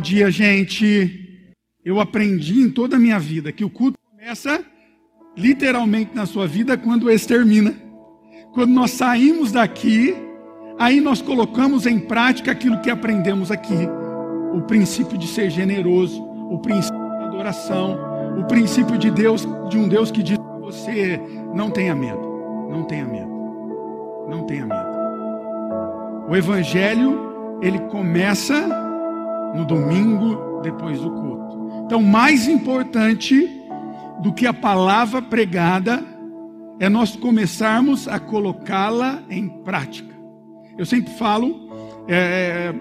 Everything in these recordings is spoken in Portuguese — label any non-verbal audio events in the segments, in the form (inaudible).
dia, gente. Eu aprendi em toda a minha vida que o culto começa literalmente na sua vida quando esse termina. Quando nós saímos daqui, aí nós colocamos em prática aquilo que aprendemos aqui. O princípio de ser generoso, o princípio da adoração, o princípio de Deus, de um Deus que diz para você: não tenha medo, não tenha medo, não tenha medo. O evangelho, ele começa no domingo depois do culto. Então, mais importante do que a palavra pregada é nós começarmos a colocá-la em prática. Eu sempre falo, é,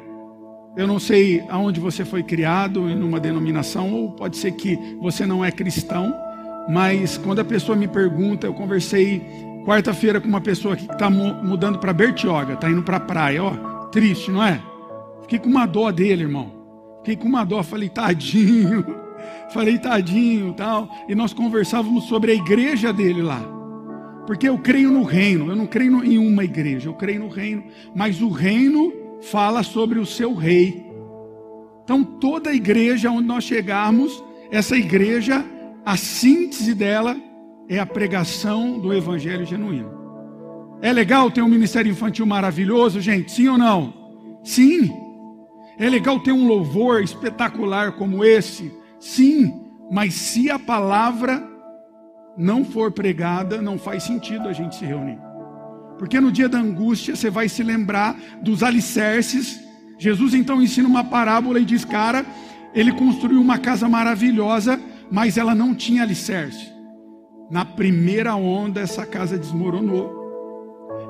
eu não sei aonde você foi criado, em uma denominação, ou pode ser que você não é cristão, mas quando a pessoa me pergunta, eu conversei quarta-feira com uma pessoa que está mudando para Bertioga, está indo para a praia, ó, triste, não é? Fiquei com uma dó dele, irmão. Fiquei com uma dó, falei, tadinho, (laughs) falei, tadinho, tal. E nós conversávamos sobre a igreja dele lá. Porque eu creio no reino, eu não creio em uma igreja, eu creio no reino, mas o reino fala sobre o seu rei. Então, toda igreja onde nós chegarmos, essa igreja, a síntese dela é a pregação do evangelho genuíno. É legal ter um ministério infantil maravilhoso, gente? Sim ou não? Sim. É legal ter um louvor espetacular como esse? Sim. Mas se a palavra não for pregada, não faz sentido a gente se reunir. Porque no dia da angústia você vai se lembrar dos alicerces. Jesus então ensina uma parábola e diz: Cara, ele construiu uma casa maravilhosa, mas ela não tinha alicerce. Na primeira onda, essa casa desmoronou.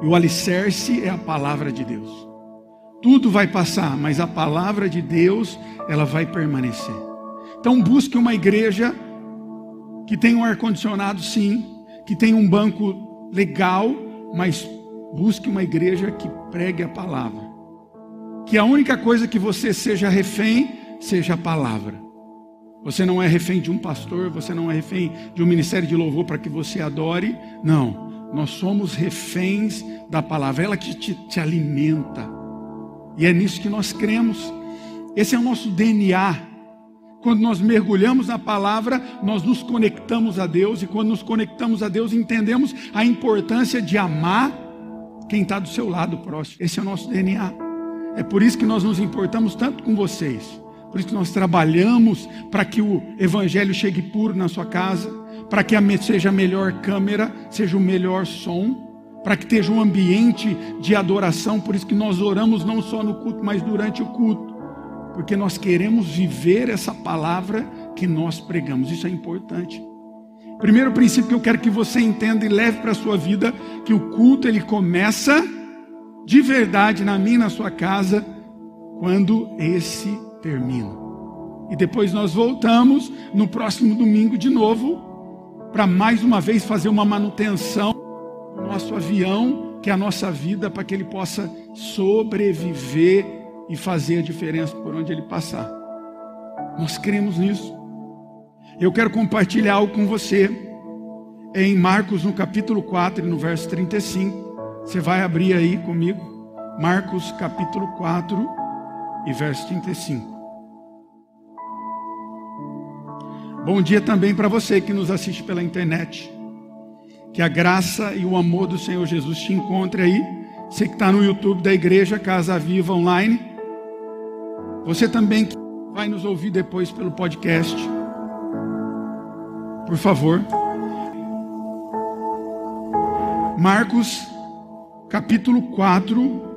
E o alicerce é a palavra de Deus. Tudo vai passar, mas a palavra de Deus, ela vai permanecer. Então busque uma igreja que tenha um ar-condicionado, sim, que tenha um banco legal, mas busque uma igreja que pregue a palavra. Que a única coisa que você seja refém seja a palavra. Você não é refém de um pastor, você não é refém de um ministério de louvor para que você adore. Não. Nós somos reféns da palavra, ela que te, te alimenta. E é nisso que nós cremos. Esse é o nosso DNA. Quando nós mergulhamos na palavra, nós nos conectamos a Deus, e quando nos conectamos a Deus, entendemos a importância de amar quem está do seu lado próximo. Esse é o nosso DNA. É por isso que nós nos importamos tanto com vocês. Por isso que nós trabalhamos para que o Evangelho chegue puro na sua casa para que seja a melhor câmera, seja o melhor som, para que esteja um ambiente de adoração. Por isso que nós oramos não só no culto, mas durante o culto, porque nós queremos viver essa palavra que nós pregamos. Isso é importante. Primeiro princípio que eu quero que você entenda e leve para a sua vida, que o culto ele começa de verdade na minha, na sua casa, quando esse termina. E depois nós voltamos no próximo domingo de novo para mais uma vez fazer uma manutenção nosso avião, que é a nossa vida, para que ele possa sobreviver e fazer a diferença por onde ele passar. Nós cremos nisso. Eu quero compartilhar algo com você em Marcos, no capítulo 4, no verso 35. Você vai abrir aí comigo. Marcos, capítulo 4 e verso 35. Bom dia também para você que nos assiste pela internet. Que a graça e o amor do Senhor Jesus te encontre aí. Você que está no YouTube da Igreja Casa Viva Online. Você também que vai nos ouvir depois pelo podcast. Por favor. Marcos, capítulo 4.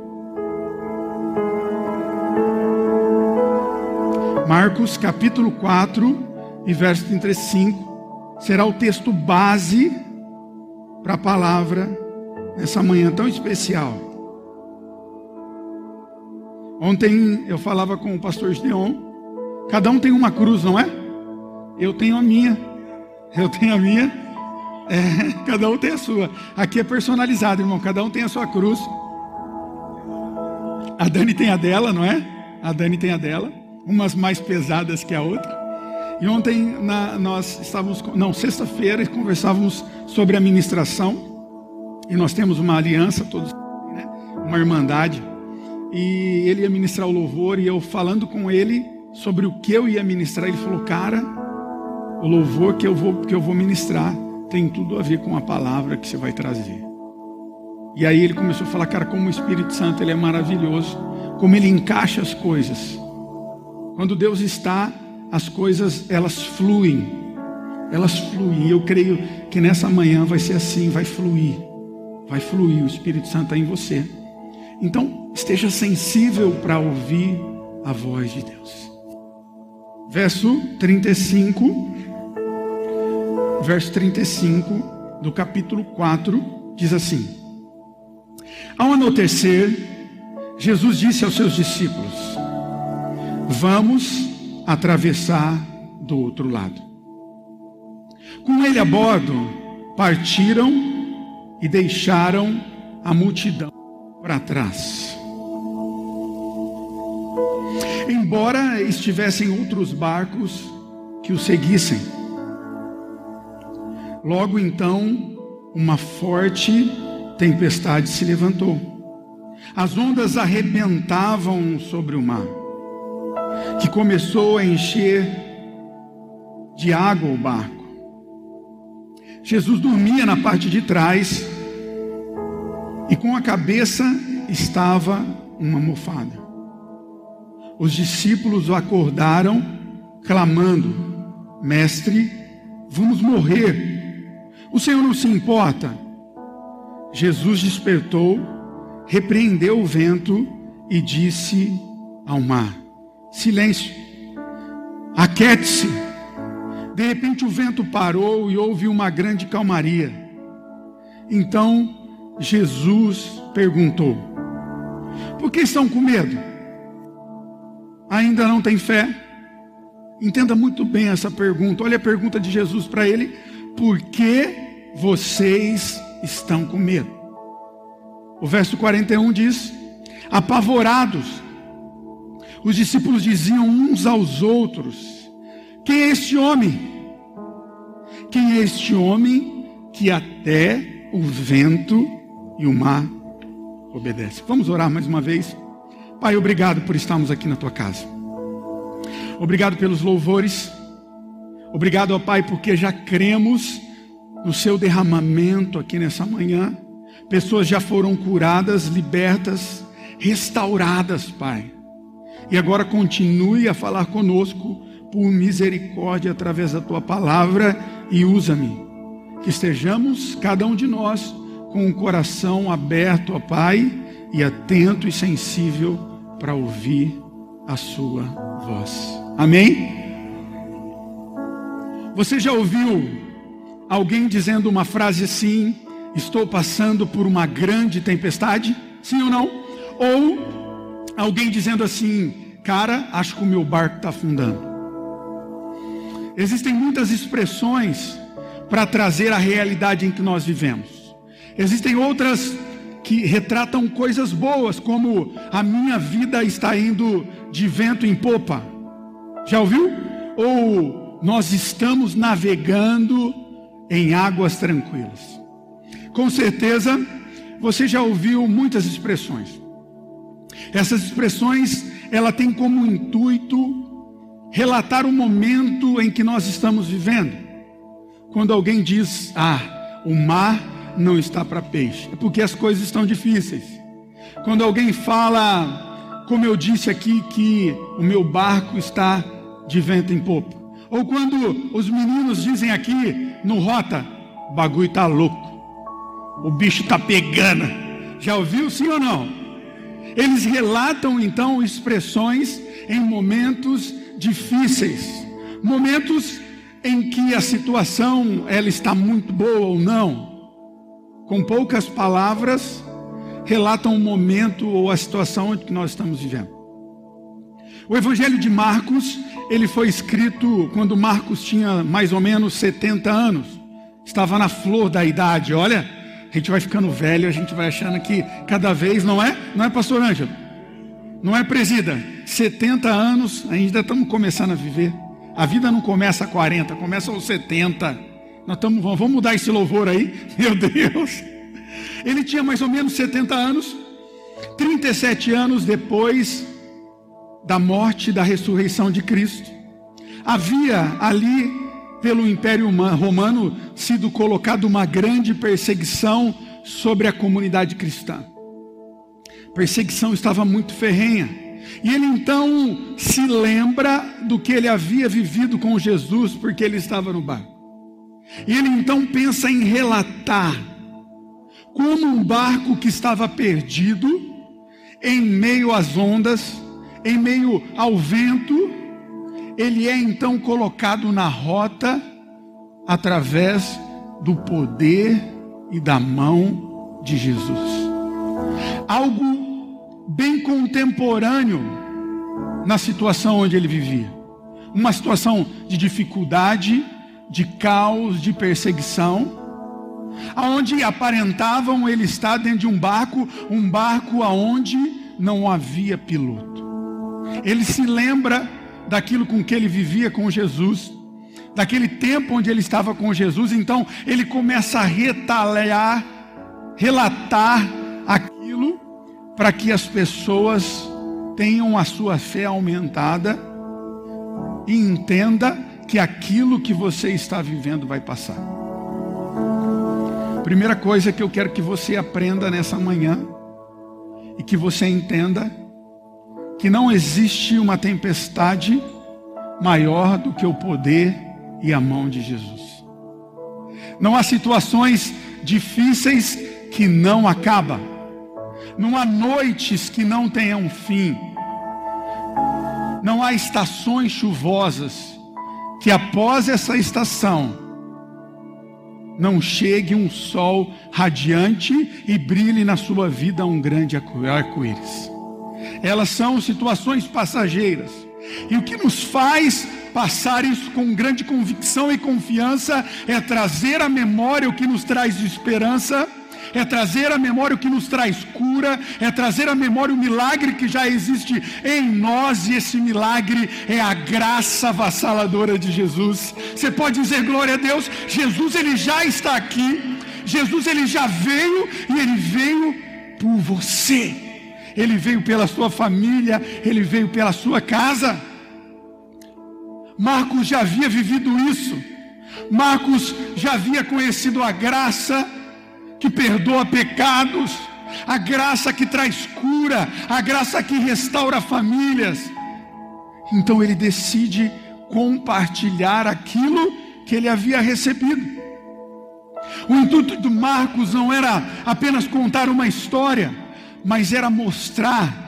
Marcos, capítulo 4 e verso 35 será o texto base para a palavra nessa manhã tão especial. Ontem eu falava com o pastor Gideon, cada um tem uma cruz, não é? Eu tenho a minha, eu tenho a minha, é, (laughs) cada um tem a sua. Aqui é personalizado, irmão, cada um tem a sua cruz. A Dani tem a dela, não é? A Dani tem a dela, umas mais pesadas que a outra. E ontem na, nós estávamos, não, sexta-feira, conversávamos sobre a ministração. E nós temos uma aliança, todos, né? uma irmandade. E ele ia ministrar o louvor, e eu falando com ele, sobre o que eu ia ministrar. Ele falou, cara, o louvor que eu vou, que eu vou ministrar tem tudo a ver com a palavra que você vai trazer. E aí ele começou a falar, cara, como o Espírito Santo ele é maravilhoso, como ele encaixa as coisas. Quando Deus está, as coisas elas fluem. Elas fluem. Eu creio que nessa manhã vai ser assim, vai fluir. Vai fluir, o Espírito Santo está em você. Então, esteja sensível para ouvir a voz de Deus. Verso 35, verso 35 do capítulo 4 diz assim: Ao anoitecer, Jesus disse aos seus discípulos: Vamos atravessar do outro lado. Com ele a bordo, partiram e deixaram a multidão para trás. Embora estivessem outros barcos que o seguissem, logo então uma forte tempestade se levantou. As ondas arrebentavam sobre o mar, que começou a encher de água o barco. Jesus dormia na parte de trás e com a cabeça estava uma almofada. Os discípulos o acordaram, clamando: Mestre, vamos morrer. O Senhor não se importa. Jesus despertou, repreendeu o vento e disse ao mar: Silêncio, aquete-se. De repente o vento parou e houve uma grande calmaria. Então Jesus perguntou: Por que estão com medo? Ainda não tem fé? Entenda muito bem essa pergunta. Olha a pergunta de Jesus para ele: Por que vocês estão com medo? O verso 41 diz: Apavorados, os discípulos diziam uns aos outros: Quem é este homem? Quem é este homem que até o vento e o mar obedece. Vamos orar mais uma vez. Pai, obrigado por estarmos aqui na tua casa. Obrigado pelos louvores. Obrigado, ó Pai, porque já cremos no seu derramamento aqui nessa manhã. Pessoas já foram curadas, libertas, restauradas, Pai. E agora continue a falar conosco por misericórdia através da tua palavra e usa-me. Que estejamos, cada um de nós, com o coração aberto, ó Pai, e atento e sensível para ouvir a Sua voz. Amém? Você já ouviu alguém dizendo uma frase assim: Estou passando por uma grande tempestade? Sim ou não? Ou alguém dizendo assim: Cara, acho que o meu barco está afundando. Existem muitas expressões para trazer a realidade em que nós vivemos. Existem outras que retratam coisas boas, como a minha vida está indo de vento em popa. Já ouviu? Ou nós estamos navegando em águas tranquilas. Com certeza, você já ouviu muitas expressões. Essas expressões, ela tem como intuito relatar o momento em que nós estamos vivendo. Quando alguém diz: "Ah, o mar não está para peixe, é porque as coisas estão difíceis. Quando alguém fala, como eu disse aqui, que o meu barco está de vento em popa, ou quando os meninos dizem aqui no rota, o bagulho está louco, o bicho está pegando. Já ouviu sim ou não? Eles relatam então expressões em momentos difíceis, momentos em que a situação ela está muito boa ou não, com poucas palavras, relatam o momento ou a situação onde nós estamos vivendo. O Evangelho de Marcos, ele foi escrito quando Marcos tinha mais ou menos 70 anos, estava na flor da idade. Olha, a gente vai ficando velho, a gente vai achando que cada vez, não é? Não é, pastor Ângelo? Não é, presida? 70 anos, ainda estamos começando a viver. A vida não começa a 40, começa aos 70. Nós estamos, vamos mudar esse louvor aí, (laughs) meu Deus. Ele tinha mais ou menos 70 anos, 37 anos depois da morte e da ressurreição de Cristo. Havia ali, pelo Império Romano, sido colocada uma grande perseguição sobre a comunidade cristã. A perseguição estava muito ferrenha. E ele então se lembra do que ele havia vivido com Jesus, porque ele estava no barco. E ele então pensa em relatar como um barco que estava perdido, em meio às ondas, em meio ao vento, ele é então colocado na rota através do poder e da mão de Jesus. Algo bem contemporâneo na situação onde ele vivia. Uma situação de dificuldade, de caos, de perseguição, aonde aparentavam ele estar dentro de um barco, um barco aonde não havia piloto. Ele se lembra daquilo com que ele vivia com Jesus, daquele tempo onde ele estava com Jesus, então ele começa a retalhar, relatar aquilo para que as pessoas tenham a sua fé aumentada e entenda que aquilo que você está vivendo vai passar. Primeira coisa que eu quero que você aprenda nessa manhã e que você entenda que não existe uma tempestade maior do que o poder e a mão de Jesus. Não há situações difíceis que não acabam. Não há noites que não tenham fim. Não há estações chuvosas que após essa estação não chegue um sol radiante e brilhe na sua vida um grande arco-íris. Elas são situações passageiras. E o que nos faz passar isso com grande convicção e confiança é trazer à memória o que nos traz esperança, é trazer à memória o que nos traz cura, é trazer à memória o milagre que já existe em nós, e esse milagre é a graça avassaladora de Jesus. Você pode dizer glória a Deus, Jesus ele já está aqui, Jesus ele já veio e ele veio por você. Ele veio pela sua família, ele veio pela sua casa. Marcos já havia vivido isso. Marcos já havia conhecido a graça que perdoa pecados, a graça que traz cura, a graça que restaura famílias. Então ele decide compartilhar aquilo que ele havia recebido. O intuito de Marcos não era apenas contar uma história, mas era mostrar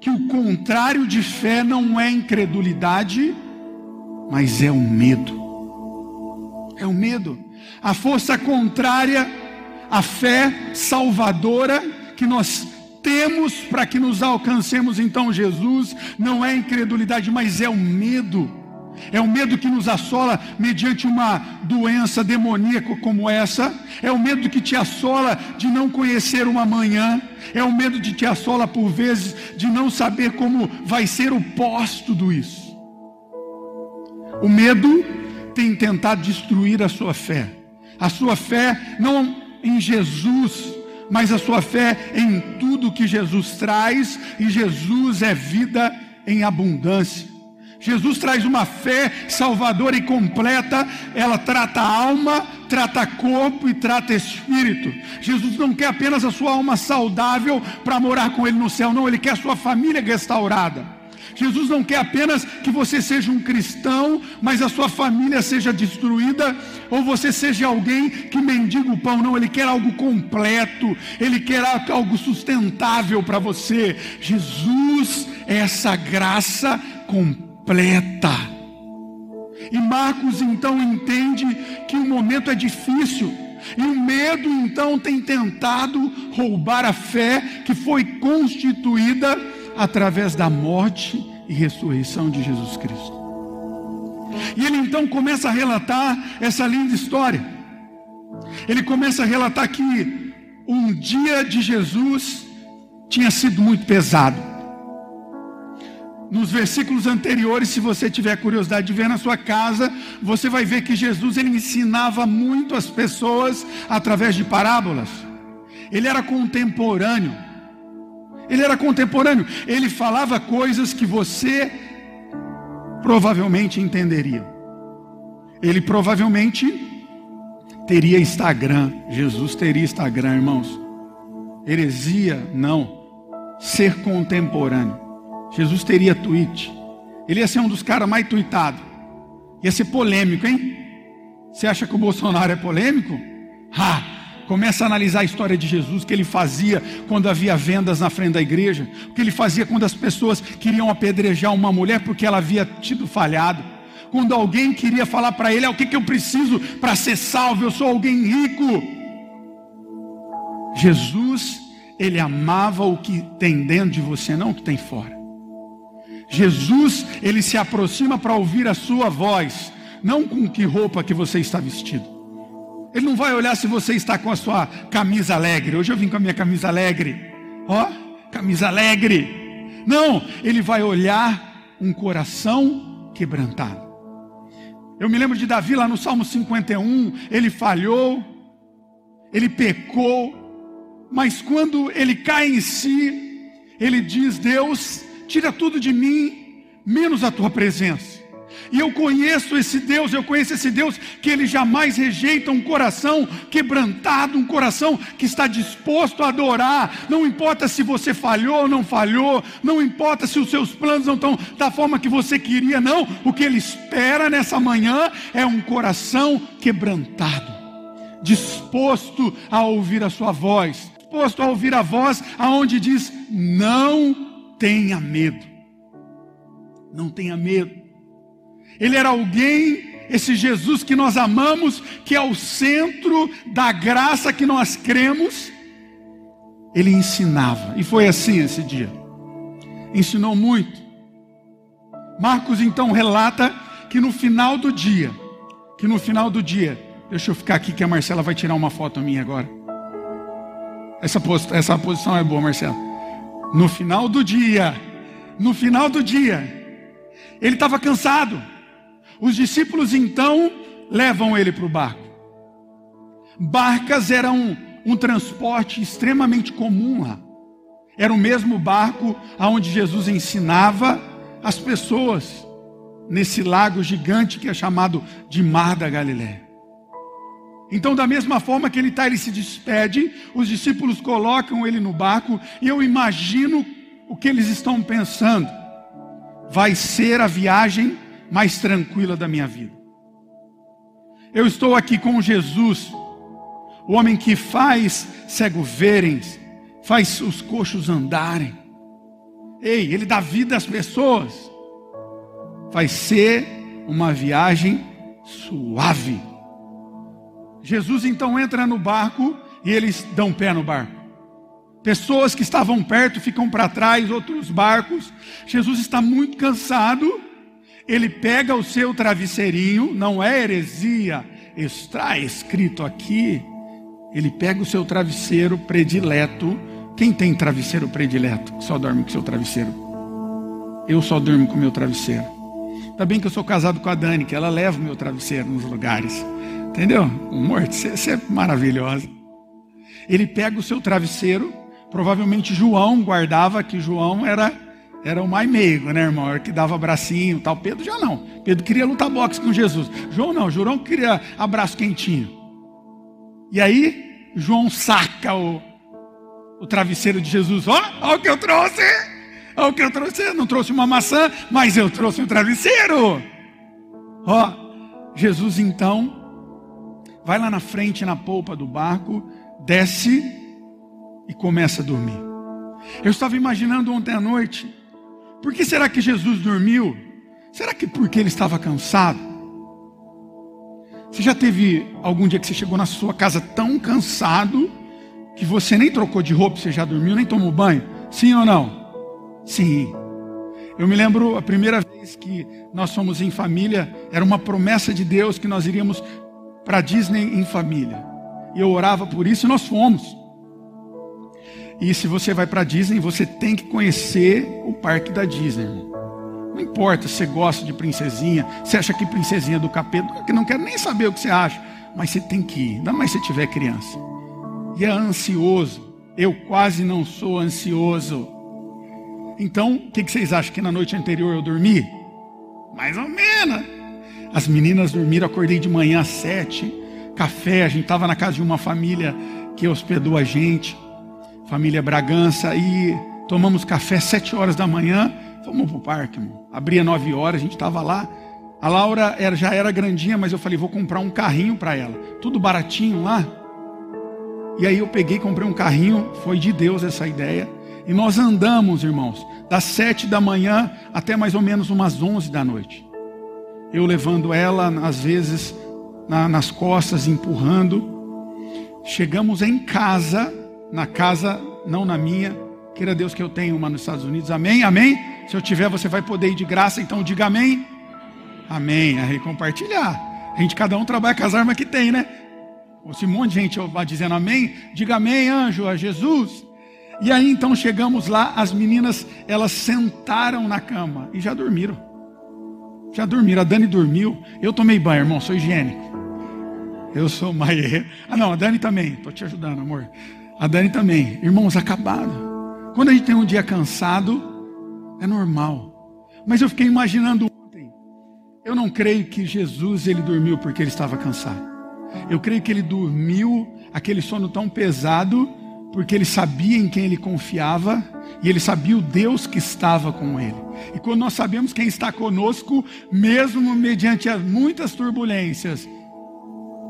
que o contrário de fé não é incredulidade, mas é o medo. É o medo. A força contrária a fé salvadora que nós temos para que nos alcancemos então Jesus, não é incredulidade, mas é o medo. É o medo que nos assola mediante uma doença demoníaca como essa. É o medo que te assola de não conhecer uma manhã. É o medo de te assola por vezes de não saber como vai ser o pós tudo isso. O medo tem tentado destruir a sua fé. A sua fé não em Jesus, mas a sua fé em tudo que Jesus traz, e Jesus é vida em abundância. Jesus traz uma fé salvadora e completa, ela trata alma, trata corpo e trata espírito. Jesus não quer apenas a sua alma saudável para morar com Ele no céu, não, Ele quer a sua família restaurada. Jesus não quer apenas que você seja um cristão, mas a sua família seja destruída, ou você seja alguém que mendiga o pão. Não, Ele quer algo completo, Ele quer algo sustentável para você. Jesus é essa graça completa. E Marcos então entende que o momento é difícil. E o medo então tem tentado roubar a fé que foi constituída através da morte e ressurreição de Jesus Cristo. E ele então começa a relatar essa linda história. Ele começa a relatar que um dia de Jesus tinha sido muito pesado. Nos versículos anteriores, se você tiver curiosidade de ver na sua casa, você vai ver que Jesus ele ensinava muito as pessoas através de parábolas. Ele era contemporâneo Ele era contemporâneo. Ele falava coisas que você provavelmente entenderia. Ele provavelmente teria Instagram. Jesus teria Instagram, irmãos. Heresia, não. Ser contemporâneo. Jesus teria tweet. Ele ia ser um dos caras mais tweetados. Ia ser polêmico, hein? Você acha que o Bolsonaro é polêmico? Ha! Começa a analisar a história de Jesus, o que ele fazia quando havia vendas na frente da igreja, o que ele fazia quando as pessoas queriam apedrejar uma mulher porque ela havia tido falhado. Quando alguém queria falar para ele, ah, o que, que eu preciso para ser salvo? Eu sou alguém rico. Jesus, ele amava o que tem dentro de você, não o que tem fora. Jesus, ele se aproxima para ouvir a sua voz, não com que roupa que você está vestido. Ele não vai olhar se você está com a sua camisa alegre. Hoje eu vim com a minha camisa alegre. Ó, camisa alegre. Não, ele vai olhar um coração quebrantado. Eu me lembro de Davi lá no Salmo 51, ele falhou, ele pecou, mas quando ele cai em si, ele diz: Deus, tira tudo de mim, menos a tua presença. E eu conheço esse Deus, eu conheço esse Deus que ele jamais rejeita um coração quebrantado, um coração que está disposto a adorar. Não importa se você falhou ou não falhou, não importa se os seus planos não estão da forma que você queria, não. O que ele espera nessa manhã é um coração quebrantado, disposto a ouvir a sua voz, disposto a ouvir a voz aonde diz: "Não tenha medo". Não tenha medo. Ele era alguém, esse Jesus que nós amamos, que é o centro da graça que nós cremos. Ele ensinava, e foi assim esse dia. Ensinou muito. Marcos então relata que no final do dia, que no final do dia, deixa eu ficar aqui que a Marcela vai tirar uma foto minha agora. Essa, post, essa posição é boa, Marcela. No final do dia, no final do dia, ele estava cansado. Os discípulos então levam ele para o barco. Barcas eram um, transporte extremamente comum lá. Era o mesmo barco aonde Jesus ensinava as pessoas nesse lago gigante que é chamado de Mar da Galiléia. Então, da mesma forma que ele está, ele se despede, os discípulos colocam ele no barco, e eu imagino o que eles estão pensando. Vai ser a viagem mais tranquila da minha vida. Eu estou aqui com Jesus, o homem que faz cego verem, faz os coxos andarem. Ei, ele dá vida às pessoas. Vai ser uma viagem suave. Jesus então entra no barco e eles dão pé no barco. Pessoas que estavam perto ficam para trás, outros barcos. Jesus está muito cansado ele pega o seu travesseirinho, não é heresia, está escrito aqui. Ele pega o seu travesseiro predileto. Quem tem travesseiro predileto? Só dorme com seu travesseiro. Eu só durmo com meu travesseiro. Ainda bem que eu sou casado com a Dani, que ela leva o meu travesseiro nos lugares. Entendeu? Morte, você é maravilhosa. Ele pega o seu travesseiro. Provavelmente João guardava, que João era era o mais meigo, né, irmão? Era que dava bracinho tal. Pedro já não. Pedro queria lutar boxe com Jesus. João não. João queria abraço quentinho. E aí, João saca o, o travesseiro de Jesus. Ó, ó o que eu trouxe. Ó o que eu trouxe. Eu não trouxe uma maçã, mas eu trouxe um travesseiro. Ó, Jesus então vai lá na frente, na polpa do barco, desce e começa a dormir. Eu estava imaginando ontem à noite por que será que Jesus dormiu? Será que porque ele estava cansado? Você já teve algum dia que você chegou na sua casa tão cansado que você nem trocou de roupa, você já dormiu, nem tomou banho? Sim ou não? Sim. Eu me lembro a primeira vez que nós fomos em família, era uma promessa de Deus que nós iríamos para Disney em família. E eu orava por isso e nós fomos. E se você vai para Disney, você tem que conhecer o parque da Disney. Não importa se você gosta de princesinha, você acha que princesinha do capeta, que não quero nem saber o que você acha, mas você tem que ir, ainda mais se tiver criança. E é ansioso. Eu quase não sou ansioso. Então, o que vocês acham? Que na noite anterior eu dormi? Mais ou menos. As meninas dormiram, acordei de manhã às sete. Café, a gente estava na casa de uma família que hospedou a gente, família Bragança, e tomamos café sete horas da manhã. Fomos para o parque, irmão. Abria nove horas, a gente estava lá. A Laura era, já era grandinha, mas eu falei, vou comprar um carrinho para ela. Tudo baratinho lá. E aí eu peguei, comprei um carrinho, foi de Deus essa ideia. E nós andamos, irmãos, das sete da manhã até mais ou menos umas onze da noite. Eu levando ela, às vezes, na, nas costas, empurrando. Chegamos em casa, na casa, não na minha. Queira Deus que eu tenha uma nos Estados Unidos. Amém? Amém? Se eu tiver, você vai poder ir de graça, então diga amém. Amém. Aí compartilhar. A gente, cada um trabalha com as armas que tem, né? Se um monte de gente vai dizendo amém, diga amém, anjo, a Jesus. E aí então chegamos lá, as meninas, elas sentaram na cama e já dormiram. Já dormiram, a Dani dormiu. Eu tomei banho, irmão, sou higiênico. Eu sou Maier. Ah, não, a Dani também. Estou te ajudando, amor. A Dani também. Irmãos, acabado. Quando a gente tem um dia cansado, é normal. Mas eu fiquei imaginando ontem. Eu não creio que Jesus ele dormiu porque ele estava cansado. Eu creio que ele dormiu aquele sono tão pesado porque ele sabia em quem ele confiava e ele sabia o Deus que estava com ele. E quando nós sabemos quem está conosco, mesmo mediante as muitas turbulências,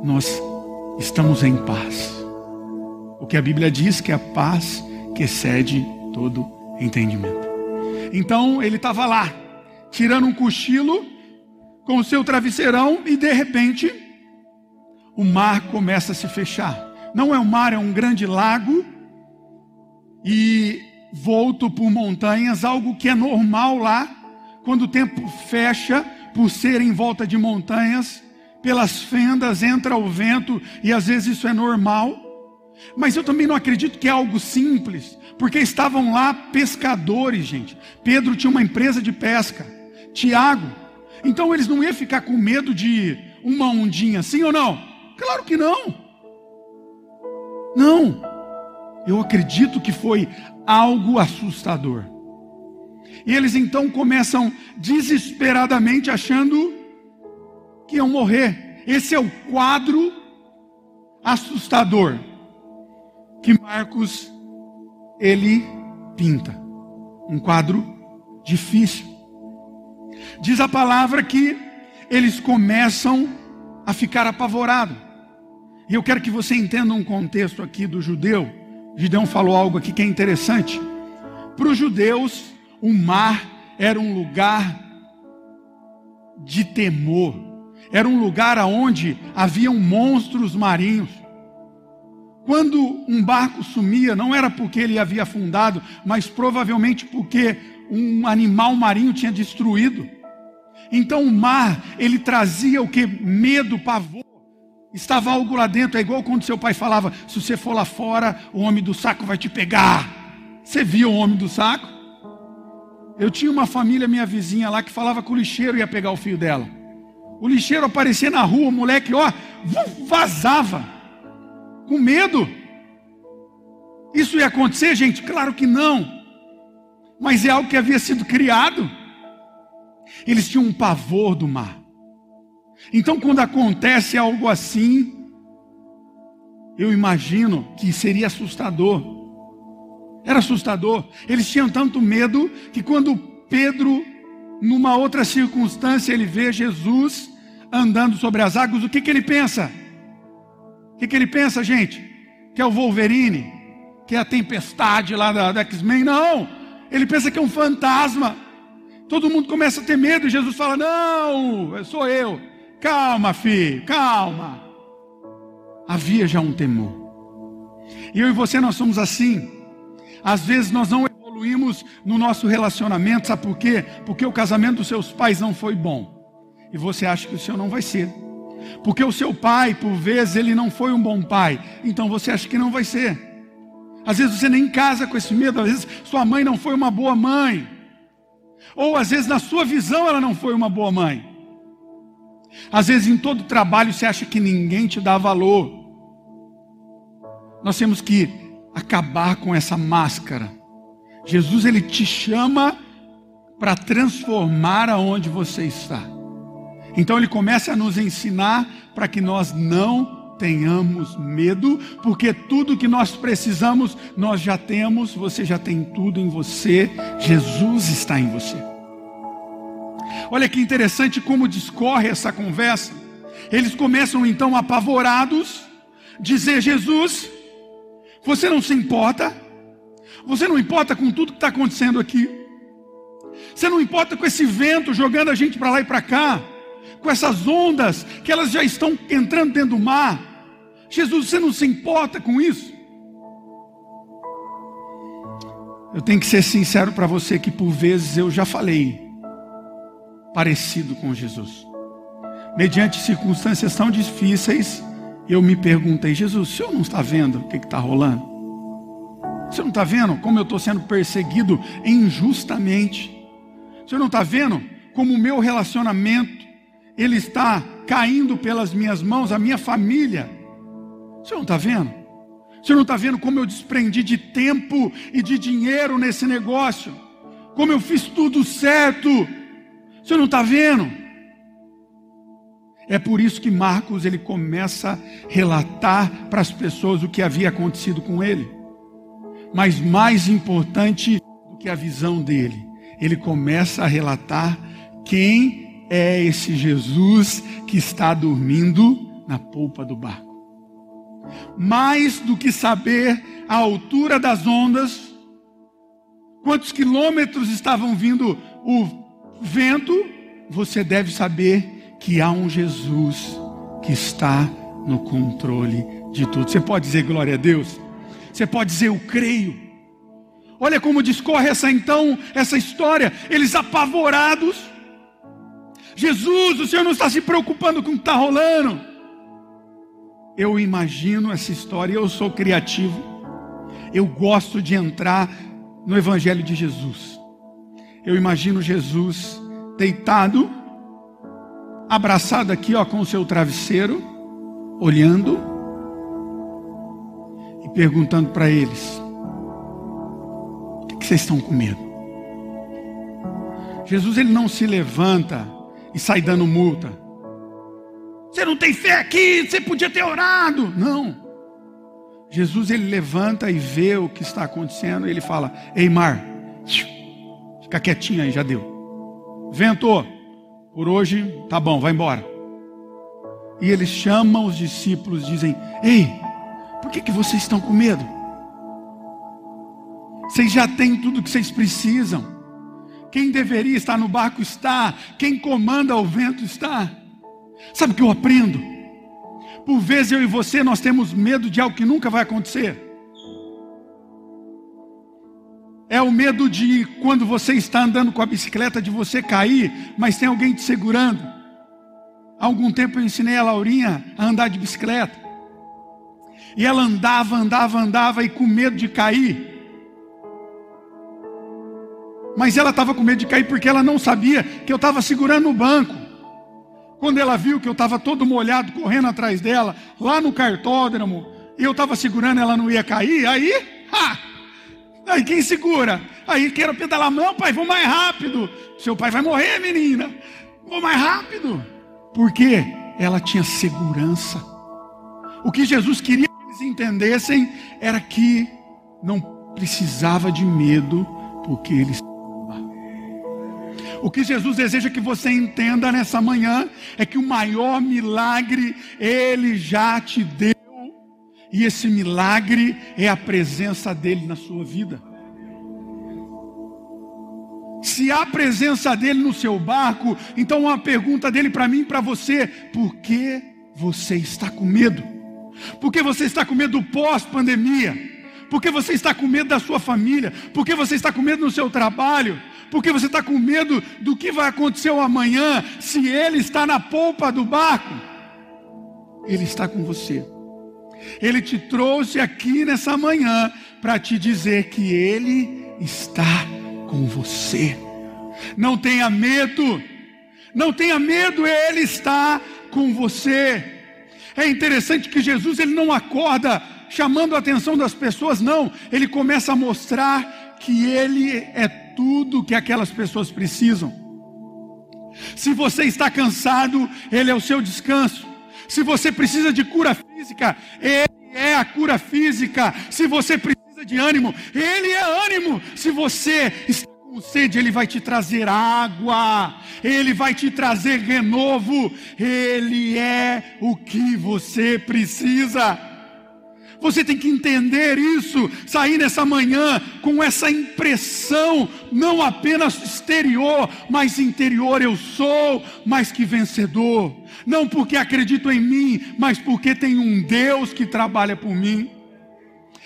nós estamos em paz. O que a Bíblia diz que é a paz que excede todo entendimento. Então ele estava lá, tirando um cochilo com o seu travesseirão e de repente o mar começa a se fechar. Não é um mar, é um grande lago e volto por montanhas, algo que é normal lá, quando o tempo fecha, por ser em volta de montanhas, pelas fendas entra o vento e às vezes isso é normal. Mas eu também não acredito que é algo simples, porque estavam lá pescadores, gente. Pedro tinha uma empresa de pesca, Tiago. Então eles não iam ficar com medo de uma ondinha, sim ou não? Claro que não. Não. Eu acredito que foi algo assustador. E eles então começam desesperadamente achando que iam morrer. Esse é o quadro assustador que Marcos ele pinta. Um quadro difícil. Diz a palavra que eles começam a ficar apavorados. E eu quero que você entenda um contexto aqui do judeu Gideão falou algo aqui que é interessante. Para os judeus, o mar era um lugar de temor, era um lugar onde haviam monstros marinhos. Quando um barco sumia, não era porque ele havia afundado, mas provavelmente porque um animal marinho tinha destruído. Então o mar, ele trazia o que? Medo, pavor. Estava algo lá dentro, é igual quando seu pai falava: se você for lá fora, o homem do saco vai te pegar. Você viu o homem do saco? Eu tinha uma família, minha vizinha lá, que falava que o lixeiro ia pegar o filho dela. O lixeiro aparecia na rua, o moleque, ó, vazava, com medo. Isso ia acontecer, gente? Claro que não. Mas é algo que havia sido criado. Eles tinham um pavor do mar. Então, quando acontece algo assim, eu imagino que seria assustador. Era assustador. Eles tinham tanto medo que quando Pedro, numa outra circunstância, ele vê Jesus andando sobre as águas, o que, que ele pensa? O que, que ele pensa, gente? Que é o Wolverine? Que é a tempestade lá da, da X-Men? Não! Ele pensa que é um fantasma. Todo mundo começa a ter medo e Jesus fala: Não, sou eu. Calma, filho, calma. Havia já um temor. E eu e você nós somos assim. Às vezes nós não evoluímos no nosso relacionamento, sabe por quê? Porque o casamento dos seus pais não foi bom. E você acha que o seu não vai ser. Porque o seu pai, por vezes, ele não foi um bom pai. Então você acha que não vai ser. Às vezes você nem casa com esse medo, às vezes sua mãe não foi uma boa mãe. Ou às vezes na sua visão ela não foi uma boa mãe. Às vezes, em todo trabalho, você acha que ninguém te dá valor. Nós temos que acabar com essa máscara Jesus ele te chama para transformar aonde você está. Então ele começa a nos ensinar para que nós não tenhamos medo, porque tudo que nós precisamos nós já temos, você já tem tudo em você, Jesus está em você. Olha que interessante como discorre essa conversa. Eles começam então apavorados, dizer: Jesus, você não se importa? Você não importa com tudo que está acontecendo aqui? Você não importa com esse vento jogando a gente para lá e para cá? Com essas ondas que elas já estão entrando dentro do mar? Jesus, você não se importa com isso? Eu tenho que ser sincero para você que por vezes eu já falei parecido com Jesus. Mediante circunstâncias tão difíceis, eu me perguntei: Jesus, o senhor não está vendo o que está rolando? O senhor não está vendo como eu estou sendo perseguido injustamente? O senhor não está vendo como o meu relacionamento ele está caindo pelas minhas mãos, a minha família? O senhor não está vendo? O senhor não está vendo como eu desprendi de tempo e de dinheiro nesse negócio? Como eu fiz tudo certo? Senhor não está vendo? É por isso que Marcos ele começa a relatar para as pessoas o que havia acontecido com ele. Mas mais importante do que a visão dele, ele começa a relatar quem é esse Jesus que está dormindo na polpa do barco. Mais do que saber a altura das ondas, quantos quilômetros estavam vindo o vento, você deve saber que há um Jesus que está no controle de tudo. Você pode dizer glória a Deus? Você pode dizer eu creio? Olha como discorre essa então, essa história. Eles apavorados. Jesus, o Senhor não está se preocupando com o que está rolando. Eu imagino essa história, eu sou criativo. Eu gosto de entrar no Evangelho de Jesus. Eu imagino Jesus deitado abraçado aqui, ó, com o seu travesseiro, olhando e perguntando para eles: o que, que vocês estão com medo? Jesus ele não se levanta e sai dando multa. Você não tem fé aqui, você podia ter orado. Não. Jesus ele levanta e vê o que está acontecendo e ele fala: Ei, mar, fica quietinho aí, já deu. Vento, por hoje, tá bom, vai embora. E eles chamam os discípulos, dizem: Ei, por que, que vocês estão com medo? Vocês já têm tudo que vocês precisam. Quem deveria estar no barco está. Quem comanda o vento está. Sabe o que eu aprendo? Por vezes eu e você nós temos medo de algo que nunca vai acontecer. É o medo de quando você está andando com a bicicleta de você cair, mas tem alguém te segurando. Há algum tempo eu ensinei a Laurinha a andar de bicicleta. E ela andava, andava, andava e com medo de cair. Mas ela estava com medo de cair porque ela não sabia que eu estava segurando o banco. Quando ela viu que eu estava todo molhado correndo atrás dela, lá no cartódromo, e eu estava segurando, ela não ia cair, aí, ha! Aí quem segura? Aí quero pedalar, não, pai, vou mais rápido. Seu pai vai morrer, menina. Vou mais rápido. Porque ela tinha segurança. O que Jesus queria que eles entendessem era que não precisava de medo, porque eles o que Jesus deseja que você entenda nessa manhã é que o maior milagre Ele já te deu. E esse milagre é a presença dele na sua vida. Se há presença dele no seu barco, então uma pergunta dele para mim e para você: por que você está com medo? Por que você está com medo pós-pandemia? Por que você está com medo da sua família? Por que você está com medo no seu trabalho? Por que você está com medo do que vai acontecer amanhã se ele está na polpa do barco? Ele está com você. Ele te trouxe aqui nessa manhã para te dizer que Ele está com você. Não tenha medo, não tenha medo, Ele está com você. É interessante que Jesus ele não acorda chamando a atenção das pessoas, não. Ele começa a mostrar que Ele é tudo que aquelas pessoas precisam. Se você está cansado, Ele é o seu descanso. Se você precisa de cura física, Ele é a cura física. Se você precisa de ânimo, Ele é ânimo. Se você está com sede, Ele vai te trazer água, Ele vai te trazer renovo, Ele é o que você precisa. Você tem que entender isso, sair nessa manhã com essa impressão, não apenas exterior, mas interior. Eu sou mais que vencedor, não porque acredito em mim, mas porque tem um Deus que trabalha por mim.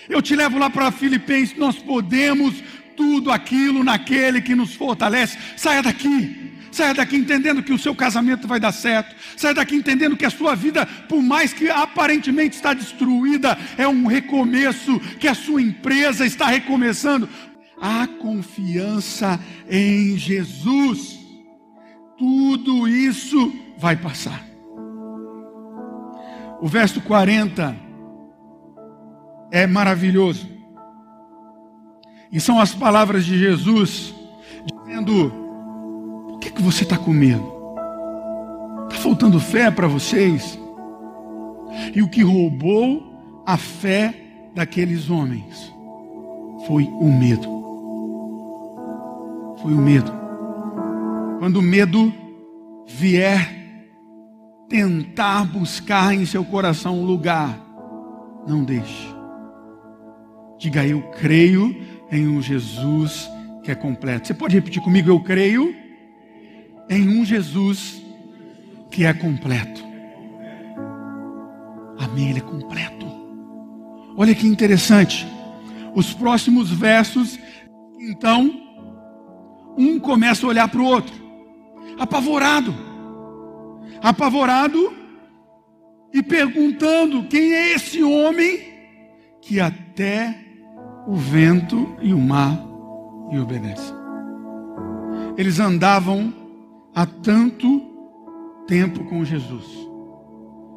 Eu te levo lá para Filipenses, nós podemos tudo aquilo naquele que nos fortalece. Saia daqui. Saia daqui entendendo que o seu casamento vai dar certo. Saia daqui entendendo que a sua vida, por mais que aparentemente está destruída, é um recomeço, que a sua empresa está recomeçando. A confiança em Jesus. Tudo isso vai passar. O verso 40 é maravilhoso. E são as palavras de Jesus dizendo: que, que você está com medo? Está faltando fé para vocês? E o que roubou a fé daqueles homens foi o medo. Foi o medo. Quando o medo vier tentar buscar em seu coração um lugar, não deixe. Diga eu creio em um Jesus que é completo. Você pode repetir comigo? Eu creio em um Jesus que é completo. Amém, ele é completo. Olha que interessante. Os próximos versos, então, um começa a olhar para o outro, apavorado, apavorado e perguntando: quem é esse homem que até o vento e o mar lhe obedecem? Eles andavam há tanto tempo com Jesus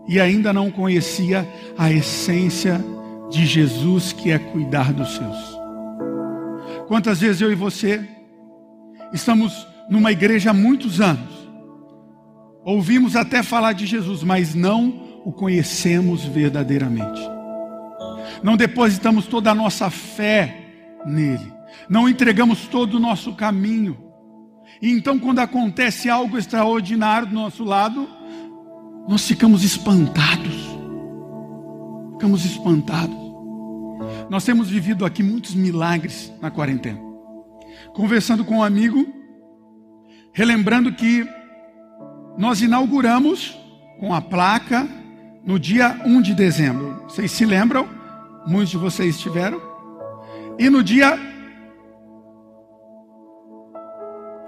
e ainda não conhecia a essência de Jesus, que é cuidar dos seus. Quantas vezes eu e você estamos numa igreja há muitos anos, ouvimos até falar de Jesus, mas não o conhecemos verdadeiramente. Não depositamos toda a nossa fé nele, não entregamos todo o nosso caminho e então, quando acontece algo extraordinário do nosso lado, nós ficamos espantados. Ficamos espantados. Nós temos vivido aqui muitos milagres na quarentena. Conversando com um amigo, relembrando que nós inauguramos com a placa no dia 1 de dezembro. Vocês se lembram? Muitos de vocês estiveram. E no dia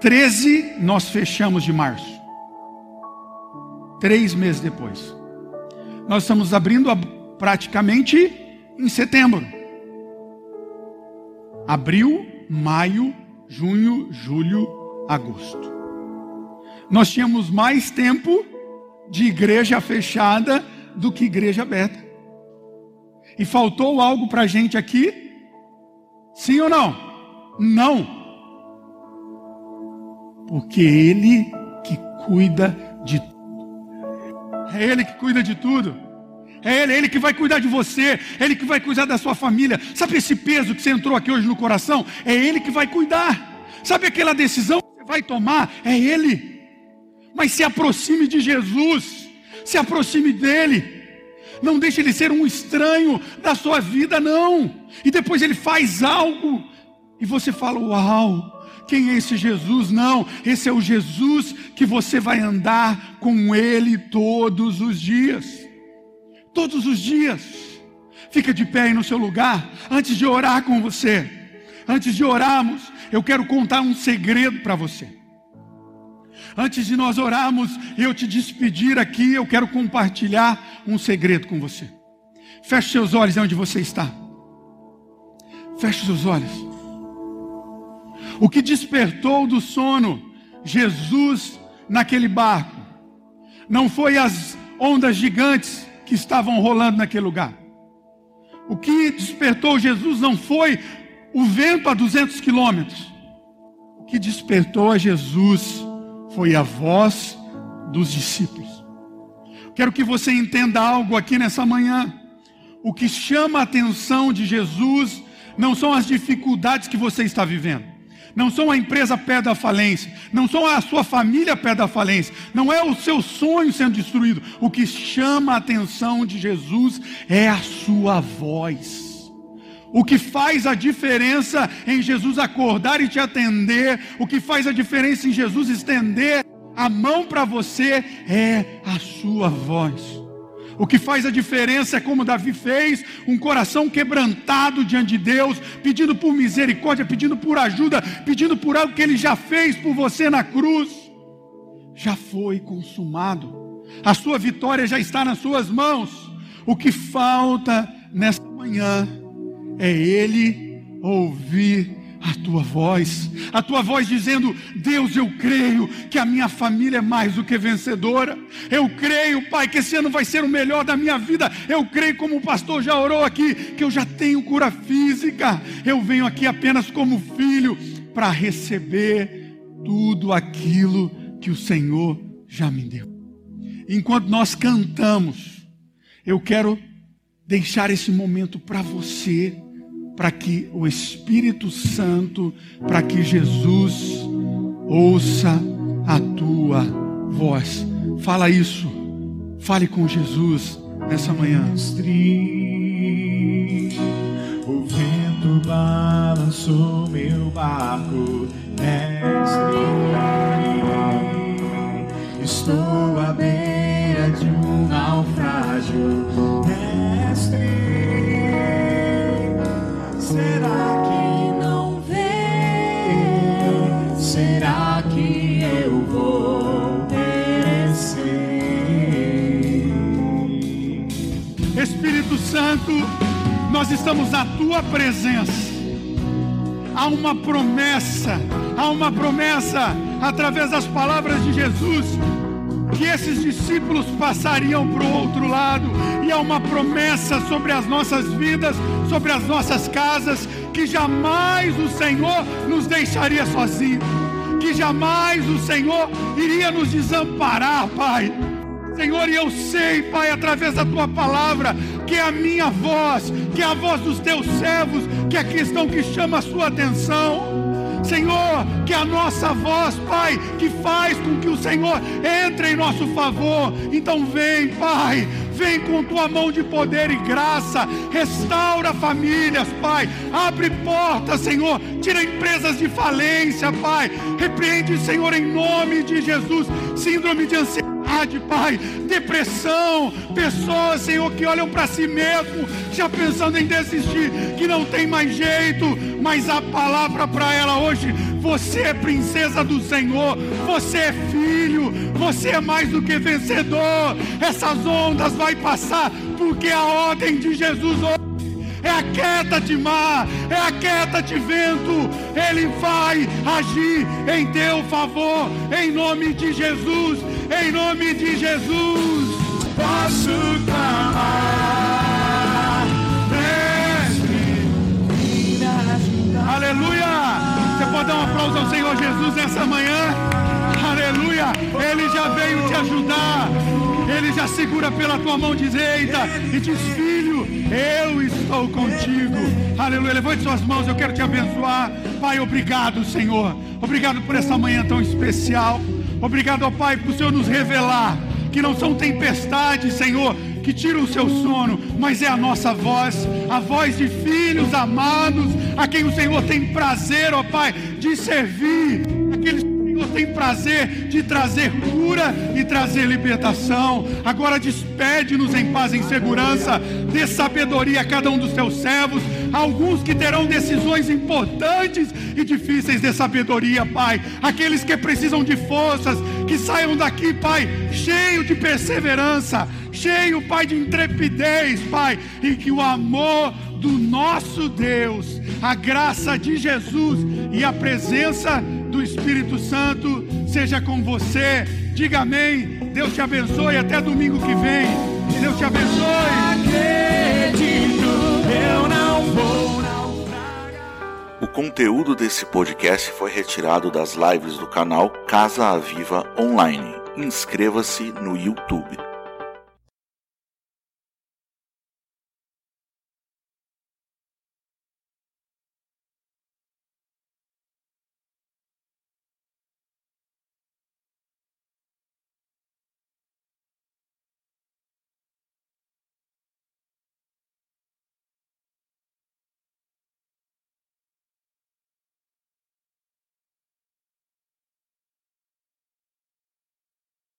13 nós fechamos de março. Três meses depois. Nós estamos abrindo praticamente em setembro. Abril, maio, junho, julho, agosto. Nós tínhamos mais tempo de igreja fechada do que igreja aberta. E faltou algo para a gente aqui? Sim ou não? Não porque Ele que cuida de tudo. É Ele que cuida de tudo. É Ele, é Ele que vai cuidar de você, é Ele que vai cuidar da sua família. Sabe esse peso que você entrou aqui hoje no coração? É Ele que vai cuidar. Sabe aquela decisão que você vai tomar? É Ele. Mas se aproxime de Jesus, se aproxime dEle. Não deixe ele ser um estranho da sua vida, não. E depois ele faz algo e você fala: Uau, quem é esse Jesus? Não, esse é o Jesus que você vai andar com Ele todos os dias. Todos os dias. Fica de pé aí no seu lugar, antes de orar com você. Antes de orarmos, eu quero contar um segredo para você. Antes de nós orarmos eu te despedir aqui, eu quero compartilhar um segredo com você. Feche seus olhos onde você está. Feche seus olhos. O que despertou do sono Jesus naquele barco não foi as ondas gigantes que estavam rolando naquele lugar. O que despertou Jesus não foi o vento a 200 quilômetros. O que despertou a Jesus foi a voz dos discípulos. Quero que você entenda algo aqui nessa manhã. O que chama a atenção de Jesus não são as dificuldades que você está vivendo. Não são a empresa perto da falência, não são a sua família perto da falência, não é o seu sonho sendo destruído. O que chama a atenção de Jesus é a sua voz. O que faz a diferença em Jesus acordar e te atender, o que faz a diferença em Jesus estender a mão para você é a sua voz. O que faz a diferença é como Davi fez, um coração quebrantado diante de Deus, pedindo por misericórdia, pedindo por ajuda, pedindo por algo que ele já fez por você na cruz. Já foi consumado. A sua vitória já está nas suas mãos. O que falta nesta manhã é ele ouvir a tua voz, a tua voz dizendo: Deus, eu creio que a minha família é mais do que vencedora. Eu creio, Pai, que esse ano vai ser o melhor da minha vida. Eu creio, como o pastor já orou aqui, que eu já tenho cura física. Eu venho aqui apenas como filho para receber tudo aquilo que o Senhor já me deu. Enquanto nós cantamos, eu quero deixar esse momento para você para que o Espírito Santo, para que Jesus ouça a tua voz. Fala isso. Fale com Jesus nessa manhã. O vento balançou meu barco, mestre. Estou nós estamos na tua presença. Há uma promessa, há uma promessa através das palavras de Jesus que esses discípulos passariam para o outro lado, e há uma promessa sobre as nossas vidas, sobre as nossas casas, que jamais o Senhor nos deixaria sozinhos, que jamais o Senhor iria nos desamparar, Pai. Senhor, e eu sei, Pai, através da tua palavra, que é a minha voz, que é a voz dos teus servos, que é a questão que chama a sua atenção. Senhor, que a nossa voz, Pai, que faz com que o Senhor entre em nosso favor. Então vem, Pai, vem com tua mão de poder e graça, restaura famílias, Pai, abre portas, Senhor, tira empresas de falência, Pai, repreende, Senhor, em nome de Jesus, síndrome de ansiedade ansiedade, Pai, depressão, pessoas, Senhor, que olham para si mesmo, já pensando em desistir, que não tem mais jeito, mas a palavra para ela hoje: você é princesa do Senhor, você é filho, você é mais do que vencedor. Essas ondas vai passar, porque a ordem de Jesus hoje é a queda de mar, é a queda de vento, Ele vai agir em teu favor, em nome de Jesus, em nome de Jesus. Posso clamar, aleluia. Você pode dar um aplauso ao Senhor Jesus nessa manhã, aleluia. Ele já veio te ajudar. Ele já segura pela tua mão direita e diz: Filho, eu estou contigo. Aleluia. Levante suas mãos, eu quero te abençoar. Pai, obrigado, Senhor. Obrigado por essa manhã tão especial. Obrigado, ó Pai, por o Senhor nos revelar que não são tempestades, Senhor, que tiram o seu sono, mas é a nossa voz, a voz de filhos amados, a quem o Senhor tem prazer, ó Pai, de servir, aqueles tem prazer de trazer cura e trazer libertação. Agora despede-nos em paz e em segurança, dê sabedoria a cada um dos teus servos, alguns que terão decisões importantes e difíceis de sabedoria, Pai. Aqueles que precisam de forças, que saiam daqui, Pai, cheio de perseverança, cheio, Pai, de intrepidez, Pai, e que o amor do nosso Deus, a graça de Jesus e a presença do Espírito Santo seja com você. Diga amém. Deus te abençoe. Até domingo que vem. Deus te abençoe. Acredito, eu não vou naufragar. O conteúdo desse podcast foi retirado das lives do canal Casa Aviva Online. Inscreva-se no YouTube.